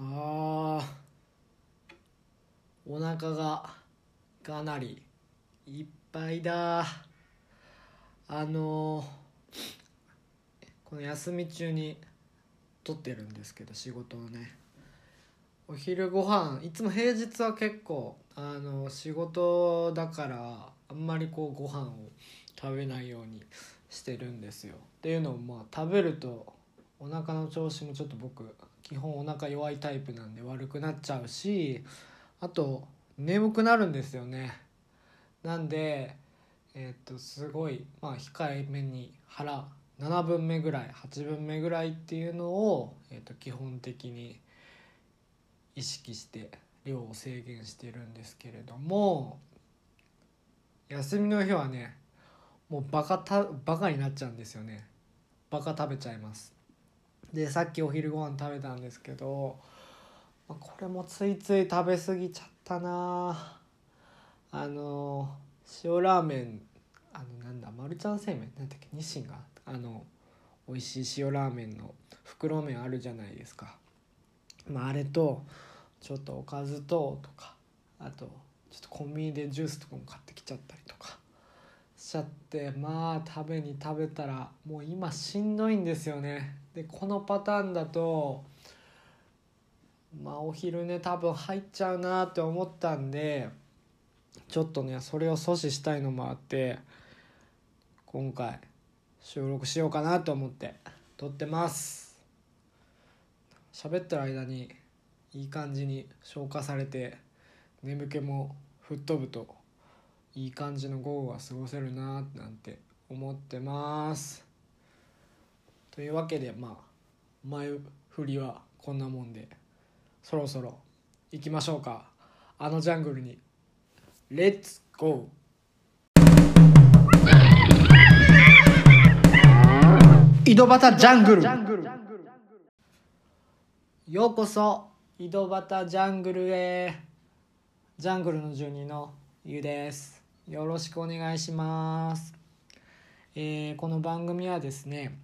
あー。お腹がかなりいっぱいだ。あのこの休み中に撮ってるんですけど仕事をね。お昼ご飯いつも平日は結構あの仕事だからあんまりこうご飯を食べないようにしてるんですよ。っていうのもまあ食べるとお腹の調子もちょっと僕基本お腹弱いタイプなんで悪くなっちゃうしあと眠くなるんですよね。なんでえっ、とすごいまあ控えめに腹7分目ぐらい8分目ぐらいっていうのを、えー、と基本的に意識して量を制限してるんですけれども休みの日はねもうバカたバカになっちゃうんですよね。バカ食べちゃいます。でさっきお昼ご飯食べたんですけどこれもついつい食べ過ぎちゃったな。あの塩ラーメンあのなんだマルちゃん製麺？なんだっけ？日清が？あの美味しい塩ラーメンの袋麺あるじゃないですか、まあ、あれとちょっとおかずととかあとちょっとコンビニでジュースとかも買ってきちゃったりとか。しちゃってまあ食べに食べたらもう今しんどいんですよね。でこのパターンだとまあお昼寝多分入っちゃうなって思ったんでちょっとねそれを阻止したいのもあって今回収録しようかなと思って撮ってます。喋ってる間にいい感じに消化されて眠気も吹っ飛ぶといい感じの午後が過ごせるななんて思ってます。というわけでまあ前振りはこんなもんでそろそろ行きましょうか。あのジャングルに。レッツゴー井戸端ジャングル。ようこそ井戸端ジャングルへ。ジャングルの住人のゆです。よろしくお願いします、えーこの番組はですね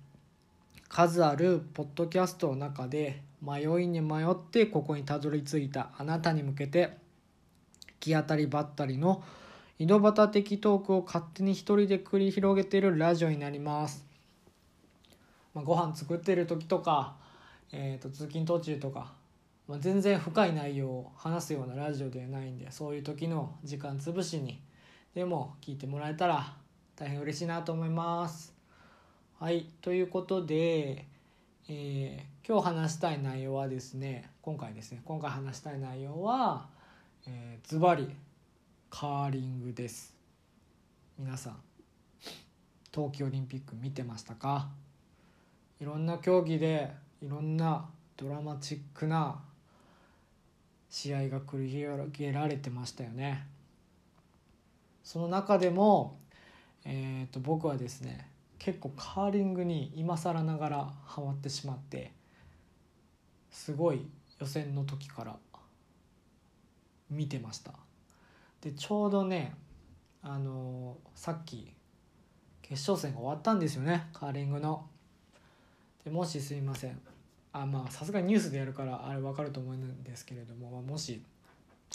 数あるポッドキャストの中で迷いに迷ってここにたどり着いたあなたに向けて行き当たりばったりの井戸端的トークを勝手に一人で繰り広げているラジオになります、まあ、ご飯作ってる時とか、えー、と通勤途中とか、まあ、全然深い内容を話すようなラジオではないんでそういう時の時間つぶしにでも聞いてもらえたら大変嬉しいなと思います。はいということで、えー今日話したい内容はですね今回ですね今回話したい内容はえーズバリカーリングです。皆さん冬季オリンピック見てましたか？いろんな競技でいろんなドラマチックな試合が繰り広げられてましたよね。その中でも、えー、と僕はですね結構カーリングに今更ながらハマってしまってすごい予選の時から見てました。でちょうどねあのさっき決勝戦が終わったんですよねカーリングの。でもしすいません。あまあさすがにニュースでやるからあれ分かると思うんですけれども、もし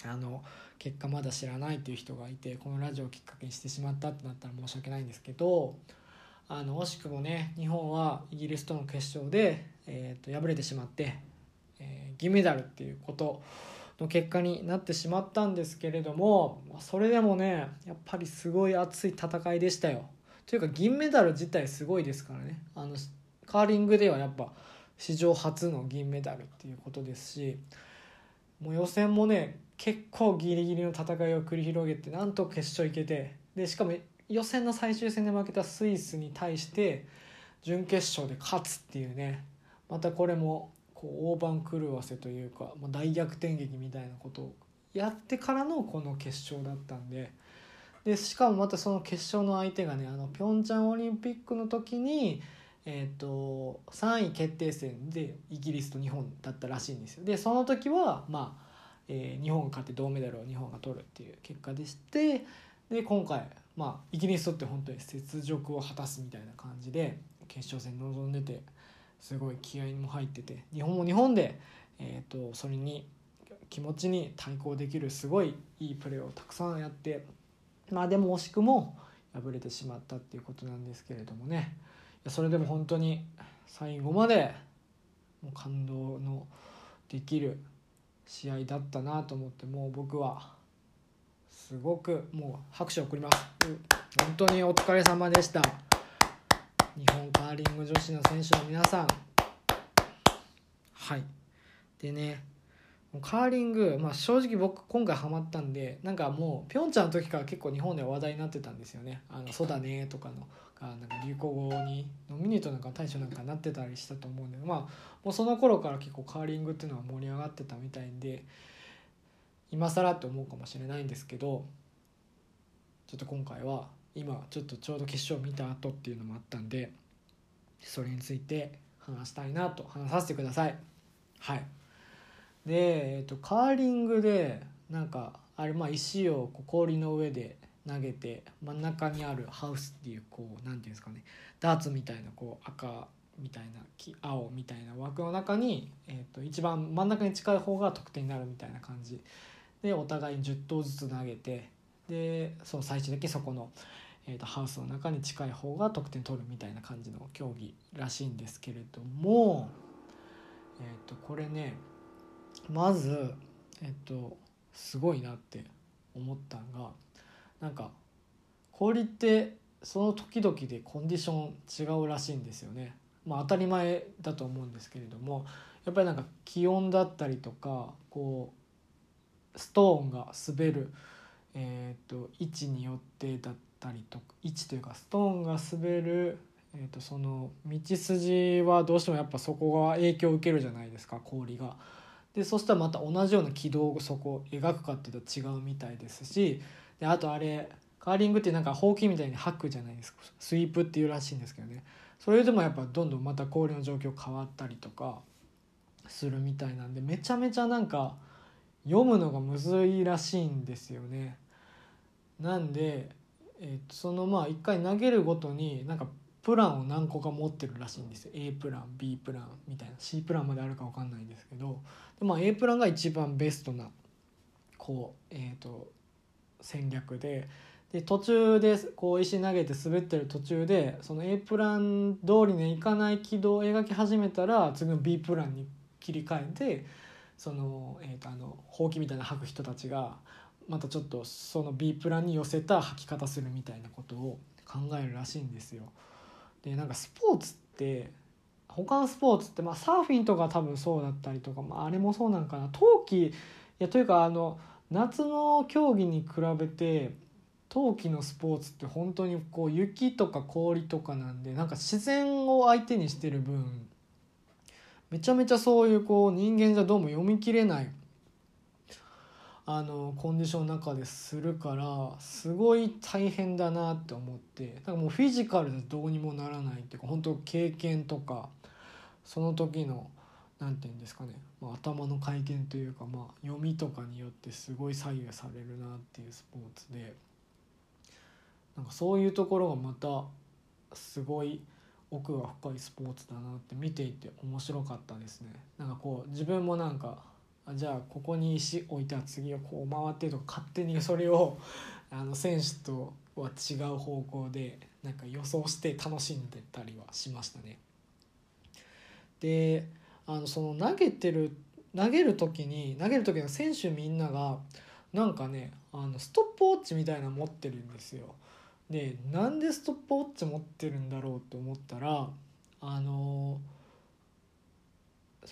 あの結果まだ知らないっていう人がいてこのラジオをきっかけにしてしまったってなったら申し訳ないんですけどあの惜しくもね日本はイギリスとの決勝で、えー、と敗れてしまって、えー銀メダルっていうことの結果になってしまったんですけれどもそれでもねやっぱりすごい熱い戦いでしたよ。というか銀メダル自体すごいですからねあのカーリングではやっぱ史上初の銀メダルっていうことですしもう予選もね結構ギリギリの戦いを繰り広げてなんと決勝行けてでしかも予選の最終戦で負けたスイスに対して準決勝で勝つっていうねまたこれもこう大番狂わせというか、まあ、大逆転劇みたいなことをやってからのこの決勝だったんででしかもまたその決勝の相手がねあのピョンチャンオリンピックの時に、えー、と3位決定戦でイギリスと日本だったらしいんですよ。でその時は、まあえー日本が勝って銅メダルを日本が取るっていう結果でしてで今回、まあ、イギリスとって本当に雪辱を果たすみたいな感じで決勝戦に臨んでてすごい気合いも入ってて日本も日本で、えーと、それに気持ちに対抗できるすごいいいプレーをたくさんやってまあでも惜しくも敗れてしまったっていうことなんですけれどもね。それでも本当に最後までもう感動のできる試合だったなと思ってもう僕はすごくもう拍手を送ります。本当にお疲れ様でした。日本カーリング女子の選手の皆さん。はい。でねカーリング、まあ、正直僕今回ハマったんでなんかもうピョンチャンの時から結構日本で話題になってたんですよね「あのそうだね」とかのがなんか流行語にノミネートなんか大賞なんかなってたりしたと思うんでまあもうその頃から結構カーリングっていうのは盛り上がってたみたいで今更って思うかもしれないんですけどちょっと今回は今ちょっとちょうど決勝見た後っていうのもあったんでそれについて話したいなと話させてください。はい。で、えーと、カーリングでなんかあれまあ石をこう氷の上で投げて真ん中にあるハウスっていうこう何ていうんですかねダーツみたいなこう赤みたいな青みたいな枠の中に、えーと、一番真ん中に近い方が得点になるみたいな感じでお互いに10投ずつ投げてでその最終的にそこの、えーと、ハウスの中に近い方が得点取るみたいな感じの競技らしいんですけれども、えー、とこれねまずえっとすごいなって思ったんがなんか氷ってその時々でコンディション違うらしいんですよね。まあ、当たり前だと思うんですけれどもやっぱりなんか気温だったりとかこうストーンが滑る、えーと、位置によってだったりとか位置というかストーンが滑る、えーとその道筋はどうしてもやっぱそこが影響を受けるじゃないですか氷が。でそしたらまた同じような軌道をそこを描くかっていうと違うみたいですしであとあれカーリングってなんかほうきみたいに吐くじゃないですかスイープっていうらしいんですけどねそれでもやっぱどんどんまた氷の状況変わったりとかするみたいなんでめちゃめちゃなんか読むのがむずいらしいんですよね。なんで、えー、そのまあ一回投げるごとになんかプランを何個か持ってるらしいんですよ。A プラン B プランみたいな。C プランまであるか分かんないんですけど。で、まあ、A プランが一番ベストなこう、えーと、戦略で。で途中でこう石投げて滑ってる途中でその A プラン通りにいかない軌道を描き始めたら次の B プランに切り替えてその,、えーと、あのほうきみたいな吐く人たちがまたちょっとその B プランに寄せた吐き方するみたいなことを考えるらしいんですよ。でなんかスポーツって他のスポーツって、まあ、サーフィンとか多分そうだったりとか、まあ、あれもそうなんかな冬季いやというかあの夏の競技に比べて冬季のスポーツって本当にこう雪とか氷とかなんでなんか自然を相手にしてる分めちゃめちゃそういうこう人間じゃどうも読み切れないあのコンディションの中でするからすごい大変だなって思ってだからもうフィジカルでどうにもならないっていうか本当経験とかその時の何て言うんですかね、まあ、頭の回転というか、まあ、読みとかによってすごい左右されるなっていうスポーツでなんかそういうところがまたすごい奥が深いスポーツだなって見ていて面白かったですね。なんかこう自分もなんかじゃあここに石置いたら次はこう回ってとか勝手にそれを あの選手とは違う方向でなんか予想して楽しんでたりはしましたね。であのその投げてる投げる時に投げる時の選手みんながなんかねあのストップウォッチみたいなの持ってるんですよ。でなんでストップウォッチ持ってるんだろうと思ったらあの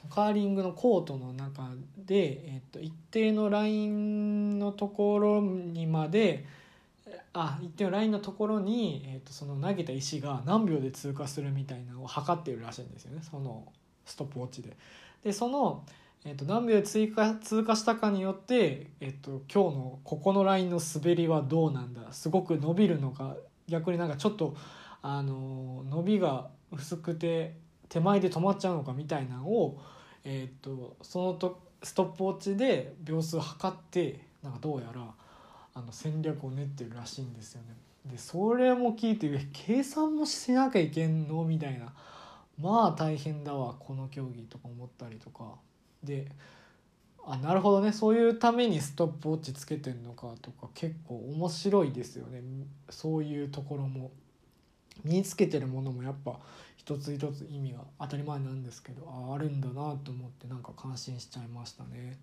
カーリングのコートの中で、えっと、一定のラインのところにまであ一定のラインのところに、えっと、その投げた石が何秒で通過するみたいなのを測っているらしいんですよねそのストップウォッチで。でその、えっと、何秒で通過通過したかによって、えっと、今日のここのラインの滑りはどうなんだ？すごく伸びるのか？逆になんかちょっとあの伸びが薄くて手前で止まっちゃうのか？みたいなのを、えーと、そのとストップウォッチで秒数測ってなんかどうやらあの戦略を練ってるらしいんですよね。でそれも聞いて計算もしなきゃいけんの？みたいな。まあ大変だわこの競技とか思ったりとか。であなるほどね。そういうためにストップウォッチつけてんのかとか結構面白いですよね。そういうところも。身につけてるものもやっぱ一つ一つ意味が当たり前なんですけどああるんだなと思ってなんか感心しちゃいましたね。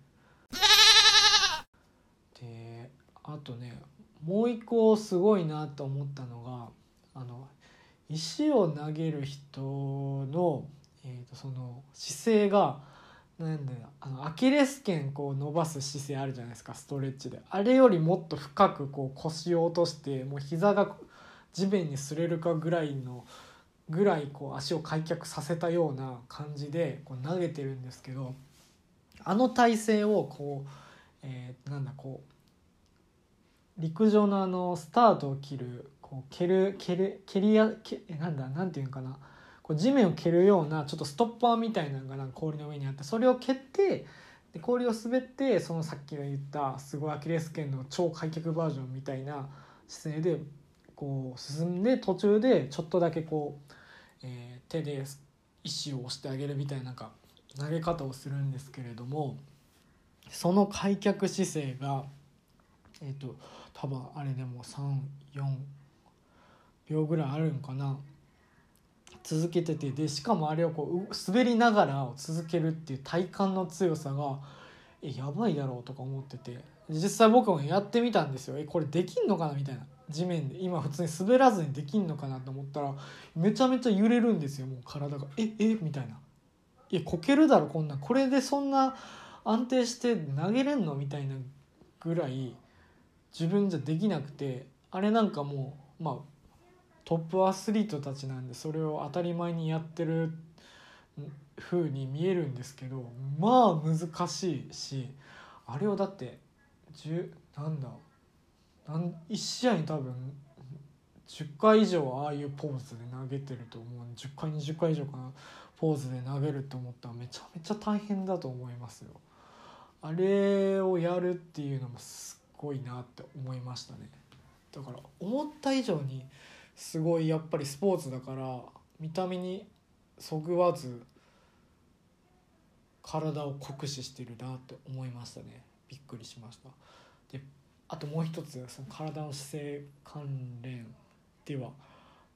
であとねもう一個すごいなと思ったのがあの石を投げる人の,、えー、とその姿勢がなんだよあのアキレス腱こう伸ばす姿勢あるじゃないですかストレッチで。あれよりもっと深くこう腰を落としてもう膝が地面に擦れるかぐらいのぐらいこう足を開脚させたような感じでこう投げてるんですけどあの体勢をこう、えー、なんだこう陸上のあのスタートを切るこう蹴る蹴る蹴りや蹴なんだなんていうかな。こう地面を蹴るようなちょっとストッパーみたいなのがなんか氷の上にあってそれを蹴ってで氷を滑ってそのさっきが言ったすごいアキレス腱の超開脚バージョンみたいな姿勢でこう進んで途中でちょっとだけこう、えー、手で石を押してあげるみたいななんか投げ方をするんですけれどもその開脚姿勢がえっ、ー、と多分あれでも34秒ぐらいあるんかな。続けててでしかもあれをこう滑りながら続けるっていう体幹の強さがえやばいだろうとか思ってて。実際僕もやってみたんですよ。えこれできんのかなみたいな。地面で。今普通に滑らずにできんのかなと思ったらめちゃめちゃ揺れるんですよもう体が。ええみたいな「いやこけるだろこんなこれでそんな安定して投げれんの?」みたいなぐらい自分じゃできなくて。あれなんかもうまあトップアスリートたちなんでそれを当たり前にやってる風に見えるんですけどまあ難しいしあれをだって10なんだなん1試合に多分10回以上ああいうポーズで投げてると思う10回20回以上かなポーズで投げると思ったらめちゃめちゃ大変だと思いますよ。あれをやるっていうのもすっごいなって思いましたね。だから思った以上にすごいやっぱりスポーツだから見た目にそぐわず体を酷使してるなって思いましたね。びっくりしました。であともう一つその体の姿勢関連では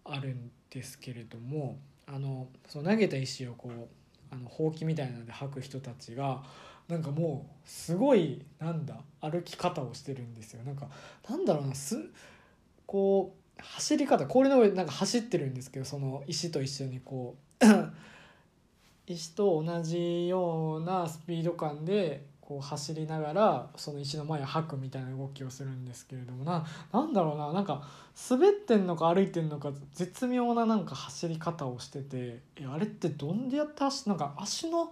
あるんですけれどもあのその投げた石をこうあのほうきみたいなので吐く人たちがなんかもうすごいなんだ歩き方をしてるんですよ。なんかなんだろうなすこう走り方氷の上なんか走ってるんですけどその石と一緒にこう石と同じようなスピード感でこう走りながらその石の前を吐くみたいな動きをするんですけれどもななんだろうななんか滑ってんのか歩いてんのか絶妙ななんか走り方をしててあれってどんでやって走なんか足の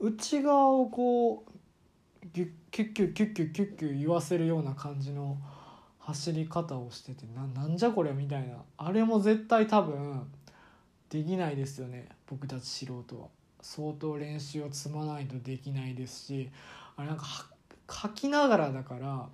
内側をこうギュッキュッキュッキュッキュッキュッキュ言わせるような感じの走り方をしててななんじゃこれみたいな。あれも絶対多分できないですよね。僕たち素人は。相当練習を積まないとできないですしあれなんか書きながらだから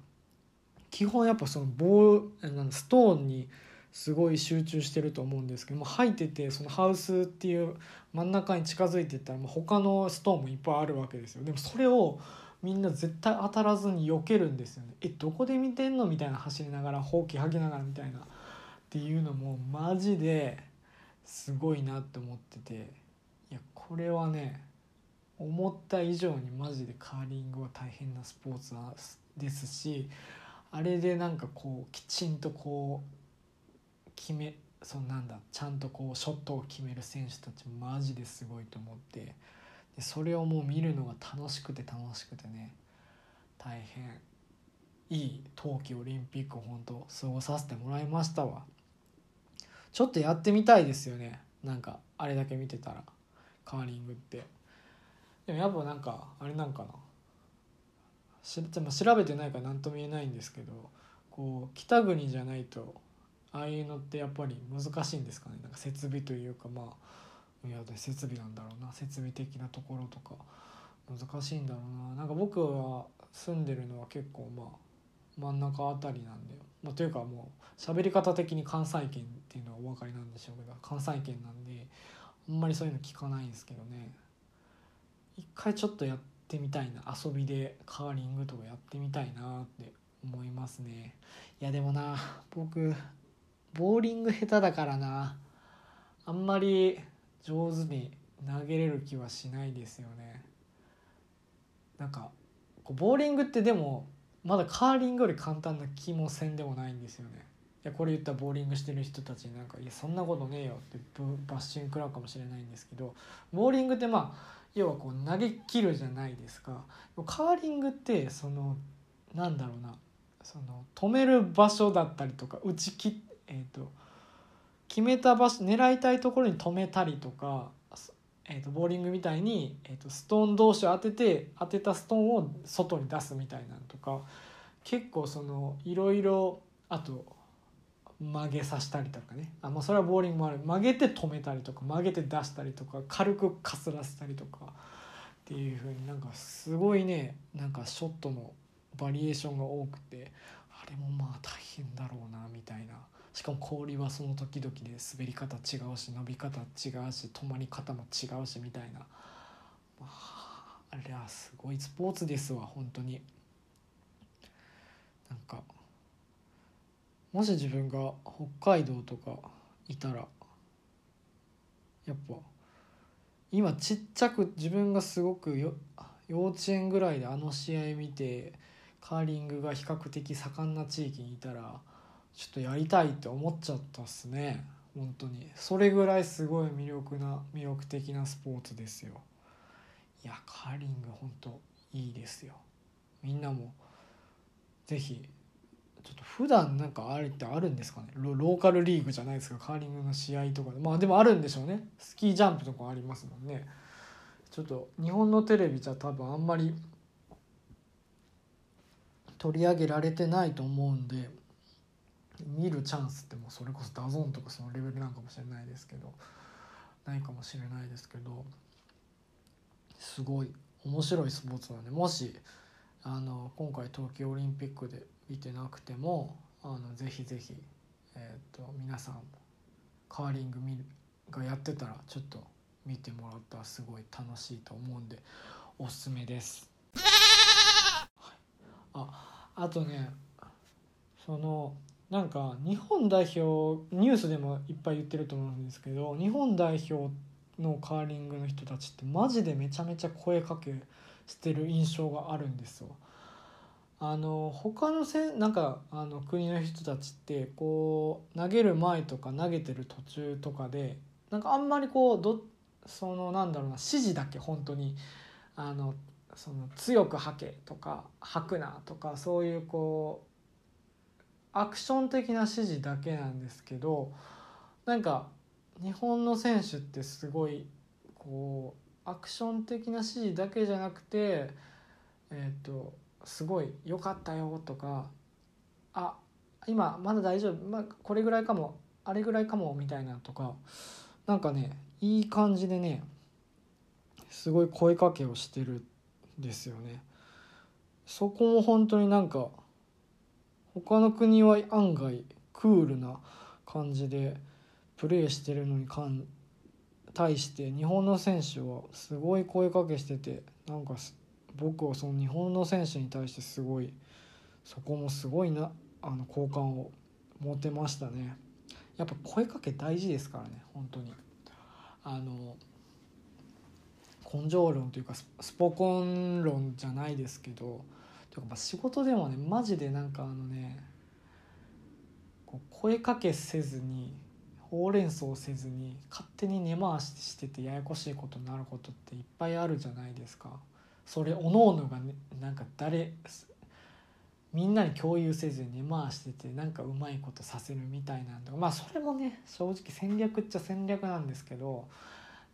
基本やっぱそのボーストーンにすごい集中してると思うんですけども入っててそのハウスっていう真ん中に近づいてったら他のストーンもいっぱいあるわけですよ。でもそれをみんな絶対当たらずに避けるんですよね。えどこで見てんのみたいな走りながらほうき吐きながらみたいな。っていうのもマジですごいなって思ってて。いやこれはね思った以上にマジでカーリングは大変なスポーツですしあれでなんかこうきちんとこう決めそのなんだちゃんとこうショットを決める選手たちマジですごいと思って。でそれをもう見るのが楽しくて楽しくてね大変。いい冬季オリンピックを本当過ごさせてもらいましたわ。ちょっとやってみたいですよね。なんかあれだけ見てたら。カーリングって。でもやっぱなんかあれなんかな。し調べてないから何とも言えないんですけどこう北国じゃないとああいうのってやっぱり難しいんですかね。なんか設備というかまあいや設備なんだろうな設備的なところとか難しいんだろうな。なんか僕は住んでるのは結構まあ真ん中あたりなんで、まあ、というかもう喋り方的に関西圏っていうのはお分かりなんでしょうけど関西圏なんであんまりそういうの聞かないんですけどね。一回ちょっとやってみたいな遊びでカーリングとかやってみたいなって思いますね。いやでもな僕ボーリング下手だからな。あんまり上手に投げれる気はしないですよね。なんかボーリングってでもまだカーリングより簡単な気もせんでもないんですよね。いやこれ言ったらボーリングしてる人たちになんか「いやそんなことねえよ」ってバッシング食らうかもしれないんですけどボーリングってまあ要はこう投げ切るじゃないですか。カーリングってそのなんだろうなその止める場所だったりとか打ち切っえーと、決めた場所狙いたいところに止めたりとか、えーと、ボーリングみたいに、えーと、ストーン同士を当てて当てたストーンを外に出すみたいなのとか結構そのいろいろあと曲げさせたりとかね。あ、まあ、それはボーリングもある。曲げて止めたりとか曲げて出したりとか軽くかすらせたりとかっていう風になんかすごいねなんかショットのバリエーションが多くてあれもまあ大変だろうなみたいな。しかも氷はその時々で滑り方違うし伸び方違うし止まり方も違うしみたいな、まあ、あれはすごいスポーツですわ本当に。なんかもし自分が北海道とかいたらやっぱ今ちっちゃく自分がすごくよ幼稚園ぐらいであの試合見てカーリングが比較的盛んな地域にいたらちょっとやりたいって思っちゃったっすね。本当に。それぐらいすごい魅力な魅力的なスポーツですよ。いやカーリング本当いいですよ。みんなも是非ちょっと普段なんかあれってあるんですかね？ローカルリーグじゃないですか。カーリングの試合とかで。まあでもあるんでしょうね。スキージャンプとかありますもんね。ちょっと日本のテレビじゃ多分あんまり取り上げられてないと思うんで。見るチャンスってもうそれこそ DAZN とかそのレベルなんかもしれないですけどないかもしれないですけどすごい面白いスポーツなんでもしあの今回東京オリンピックで見てなくてもあのぜひぜひ、えーと、皆さんカーリング見るがやってたらちょっと見てもらったらすごい楽しいと思うんでおすすめです。ああとねそのなんか日本代表ニュースでもいっぱい言ってると思うんですけど日本代表のカーリングの人たちってマジでめちゃめちゃ声かけしてる印象があるんですよ。あの他のせなんかあの国の人たちってこう投げる前とか投げてる途中とかでなんかあんまりこうどそのなんだろうな指示だけ本当にあのその強く吐けとか吐くなとかそういうこうアクション的な指示だけなんですけどなんか日本の選手ってすごいこうアクション的な指示だけじゃなくてえっ、ー、とすごい「良かったよ」とか「あ今まだ大丈夫、まあ、これぐらいかもあれぐらいかも」みたいなとかなんかねいい感じでねすごい声かけをしてるんですよね。そこも本当になんか他の国は案外クールな感じでプレーしてるのに対して日本の選手はすごい声かけしててなんか僕はその日本の選手に対してすごいそこもすごいなあの好感を持てましたね。やっぱ声かけ大事ですからね本当に。あの根性論というかスポコン論じゃないですけどとか仕事でもねマジでなんかあのねこう声かけせずにほうれん草せずに勝手に根回ししててややこしいことになることっていっぱいあるじゃないですか。それおのおのが、ね、なんか誰みんなに共有せずに根回しててなんかうまいことさせるみたいなんとかまあそれもね正直戦略っちゃ戦略なんですけど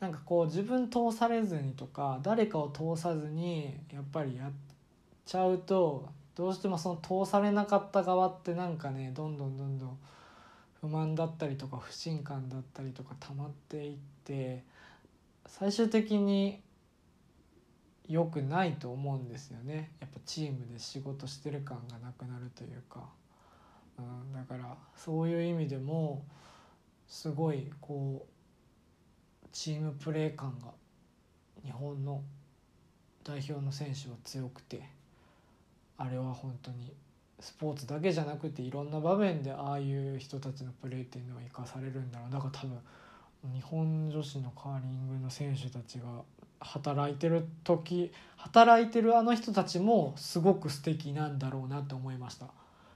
なんかこう自分通されずにとか誰かを通さずにやっぱりやってちゃうとどうしてもその通されなかった側ってなんかねどんどんどんどん不満だったりとか不信感だったりとか溜まっていって最終的に良くないと思うんですよね。やっぱチームで仕事してる感がなくなるというか、うん、だからそういう意味でもすごいこうチームプレー感が日本の代表の選手は強くて。あれは本当にスポーツだけじゃなくていろんな場面でああいう人たちのプレーっていうのは生かされるんだろう。だから多分日本女子のカーリングの選手たちが働いてる時働いてるあの人たちもすごく素敵なんだろうなって思いました。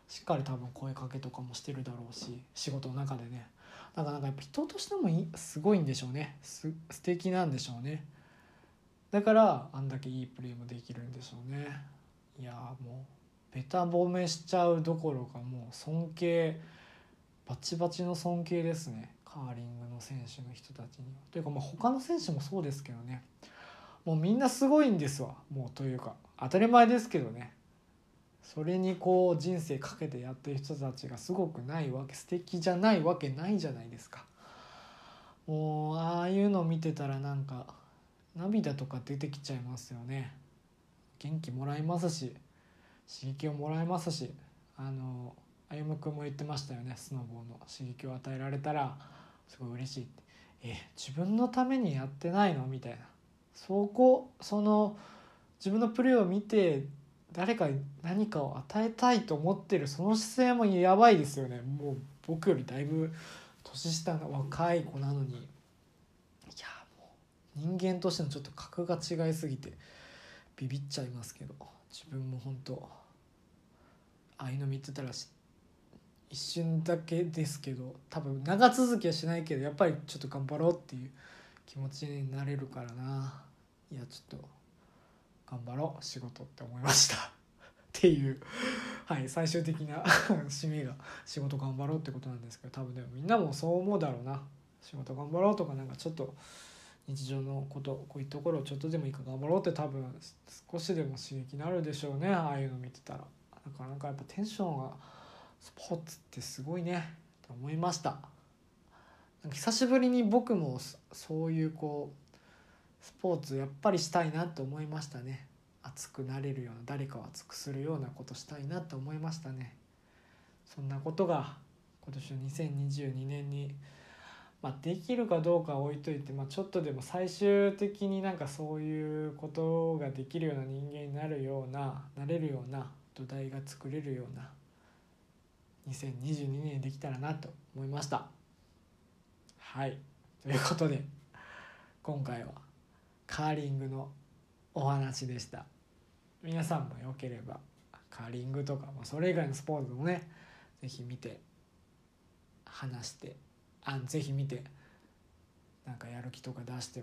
しっかり多分声かけとかもしてるだろうし仕事の中でね。だからなんかやっぱ人としてもいすごいんでしょうね。す素敵なんでしょうね。だからあんだけいいプレーもできるんでしょうね。いやもうべた褒めしちゃうどころかもう尊敬バチバチの尊敬ですね。カーリングの選手の人たちには。というかまあ他の選手もそうですけどね。もうみんなすごいんですわ。もうというか当たり前ですけどね。それにこう人生かけてやってる人たちがすごくないわけ素敵じゃないわけないじゃないですか。もうああいうの見てたらなんか涙とか出てきちゃいますよね。元気もらいますし刺激をもらいますしあの歩夢君も言ってましたよね。スノボーの刺激を与えられたらすごい嬉しいって。え自分のためにやってないの？みたいな。そこその自分のプレーを見て誰かに何かを与えたいと思ってるその姿勢もやばいですよね。もう僕よりだいぶ年下の若い子なのに。いやもう人間としてのちょっと格が違いすぎて。ビビっちゃいますけど自分も本当ああいうの見てたら一瞬だけですけど多分長続きはしないけどやっぱりちょっと頑張ろうっていう気持ちになれるからな。いやちょっと頑張ろう仕事って思いました。っていうはい最終的な 締めが仕事頑張ろうってことなんですけど多分でもみんなもそう思うだろうな。仕事頑張ろうとかなんかちょっと日常のことこういうところをちょっとでもいいか頑張ろうって多分少しでも刺激になるでしょうね。ああいうの見てたら。なかなかやっぱテンションがスポーツってすごいね。と思いました。久しぶりに僕もそういうこうスポーツやっぱりしたいなと思いましたね。熱くなれるような誰かを熱くするようなことしたいなと思いましたね。そんなことが今年の2022年に、まあ、できるかどうかは置いといて、まあ、ちょっとでも最終的になんかそういうことができるような人間になるようななれるような土台が作れるような2022年できたらなと思いました。はい。ということで今回はカーリングのお話でした。皆さんもよければカーリングとか、ま、それ以外のスポーツもね是非見て話してあぜひ見てなんかやる気とか出して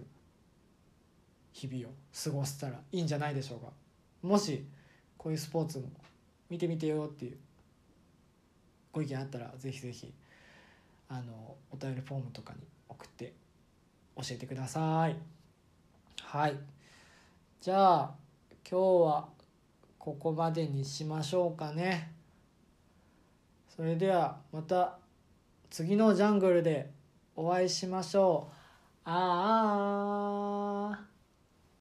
日々を過ごせたらいいんじゃないでしょうか。もしこういうスポーツも見てみてよっていうご意見あったらぜひぜひあのお便りフォームとかに送って教えてください。はい。じゃあ今日はここまでにしましょうかね。それではまた次のジャングルでお会いしましょう。ああ